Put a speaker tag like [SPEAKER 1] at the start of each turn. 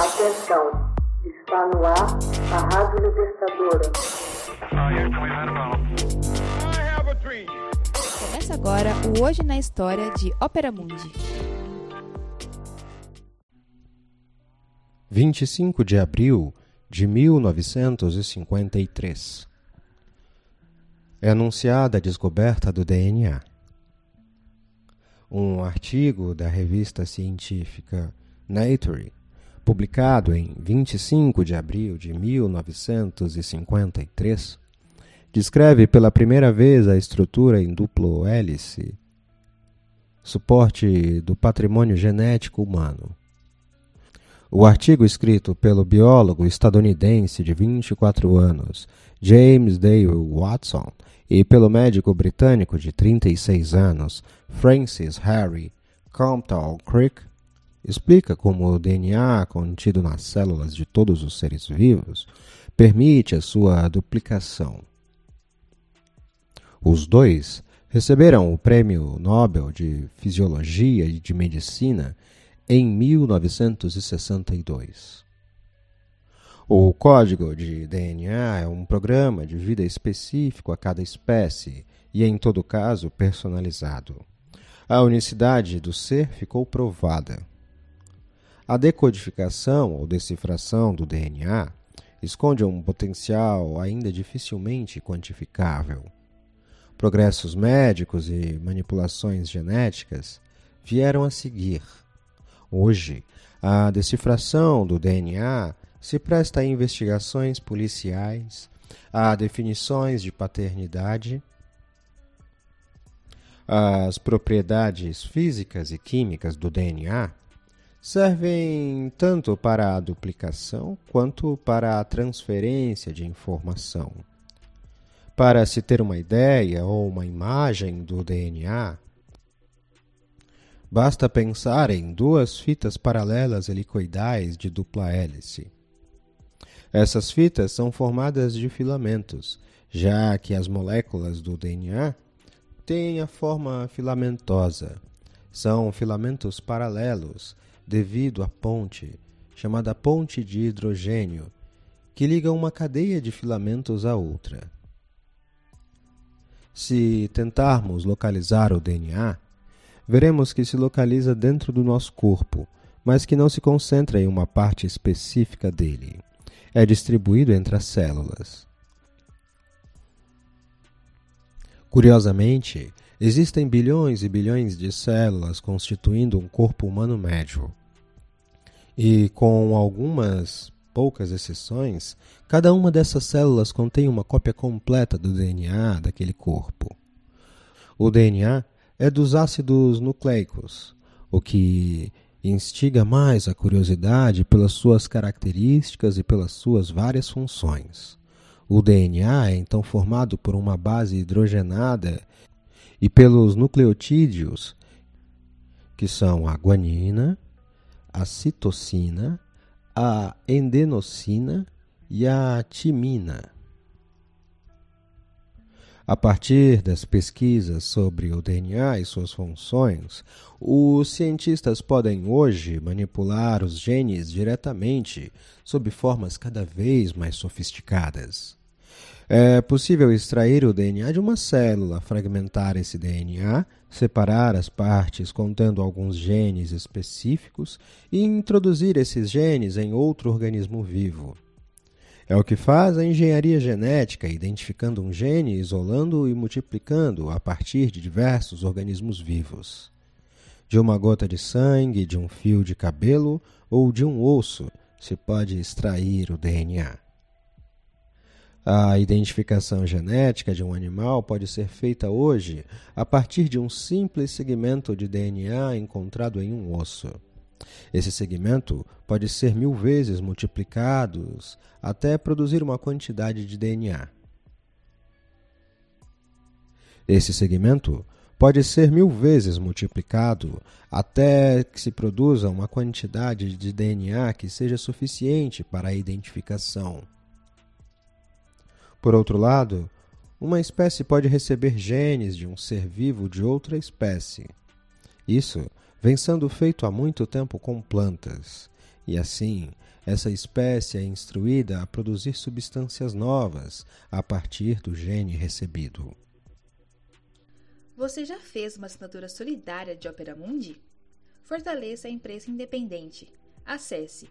[SPEAKER 1] Atenção, está no ar a Rádio Libertadora.
[SPEAKER 2] Começa agora o Hoje na História de Ópera Mundi.
[SPEAKER 3] 25 de abril de 1953 É anunciada a descoberta do DNA. Um artigo da revista científica Nature publicado em 25 de abril de 1953, descreve pela primeira vez a estrutura em duplo hélice, suporte do patrimônio genético humano. O artigo escrito pelo biólogo estadunidense de 24 anos, James Dale Watson, e pelo médico britânico de 36 anos, Francis Harry Compton Crick, explica como o DNA contido nas células de todos os seres vivos permite a sua duplicação. Os dois receberam o Prêmio Nobel de Fisiologia e de Medicina em 1962. O código de DNA é um programa de vida específico a cada espécie e, em todo caso, personalizado. A unicidade do ser ficou provada. A decodificação ou decifração do DNA esconde um potencial ainda dificilmente quantificável. Progressos médicos e manipulações genéticas vieram a seguir. Hoje, a decifração do DNA se presta a investigações policiais, a definições de paternidade, as propriedades físicas e químicas do DNA servem tanto para a duplicação quanto para a transferência de informação. Para se ter uma ideia ou uma imagem do DNA, basta pensar em duas fitas paralelas helicoidais de dupla hélice. Essas fitas são formadas de filamentos, já que as moléculas do DNA têm a forma filamentosa. São filamentos paralelos devido à ponte, chamada ponte de hidrogênio, que liga uma cadeia de filamentos à outra. Se tentarmos localizar o DNA, veremos que se localiza dentro do nosso corpo, mas que não se concentra em uma parte específica dele. É distribuído entre as células. Curiosamente, existem bilhões e bilhões de células constituindo um corpo humano médio. E com algumas poucas exceções, cada uma dessas células contém uma cópia completa do DNA daquele corpo. O DNA é dos ácidos nucleicos, o que instiga mais a curiosidade pelas suas características e pelas suas várias funções. O DNA é então formado por uma base hidrogenada e pelos nucleotídeos, que são a guanina, a citocina, a endenocina e a timina. A partir das pesquisas sobre o DNA e suas funções, os cientistas podem hoje manipular os genes diretamente sob formas cada vez mais sofisticadas. É possível extrair o DNA de uma célula, fragmentar esse DNA, separar as partes contendo alguns genes específicos e introduzir esses genes em outro organismo vivo. É o que faz a engenharia genética, identificando um gene, isolando e multiplicando a partir de diversos organismos vivos. De uma gota de sangue, de um fio de cabelo ou de um osso se pode extrair o DNA. A identificação genética de um animal pode ser feita hoje a partir de um simples segmento de DNA encontrado em um osso. Esse segmento pode ser mil vezes multiplicado até produzir uma quantidade de DNA. Esse segmento pode ser mil vezes multiplicado até que se produza uma quantidade de DNA que seja suficiente para a identificação. Por outro lado, uma espécie pode receber genes de um ser vivo de outra espécie. Isso vem sendo feito há muito tempo com plantas, E assim, essa espécie é instruída a produzir substâncias novas a partir do gene recebido.
[SPEAKER 2] Você já fez uma assinatura solidária de Opera Mundi? Fortaleça a empresa independente. Acesse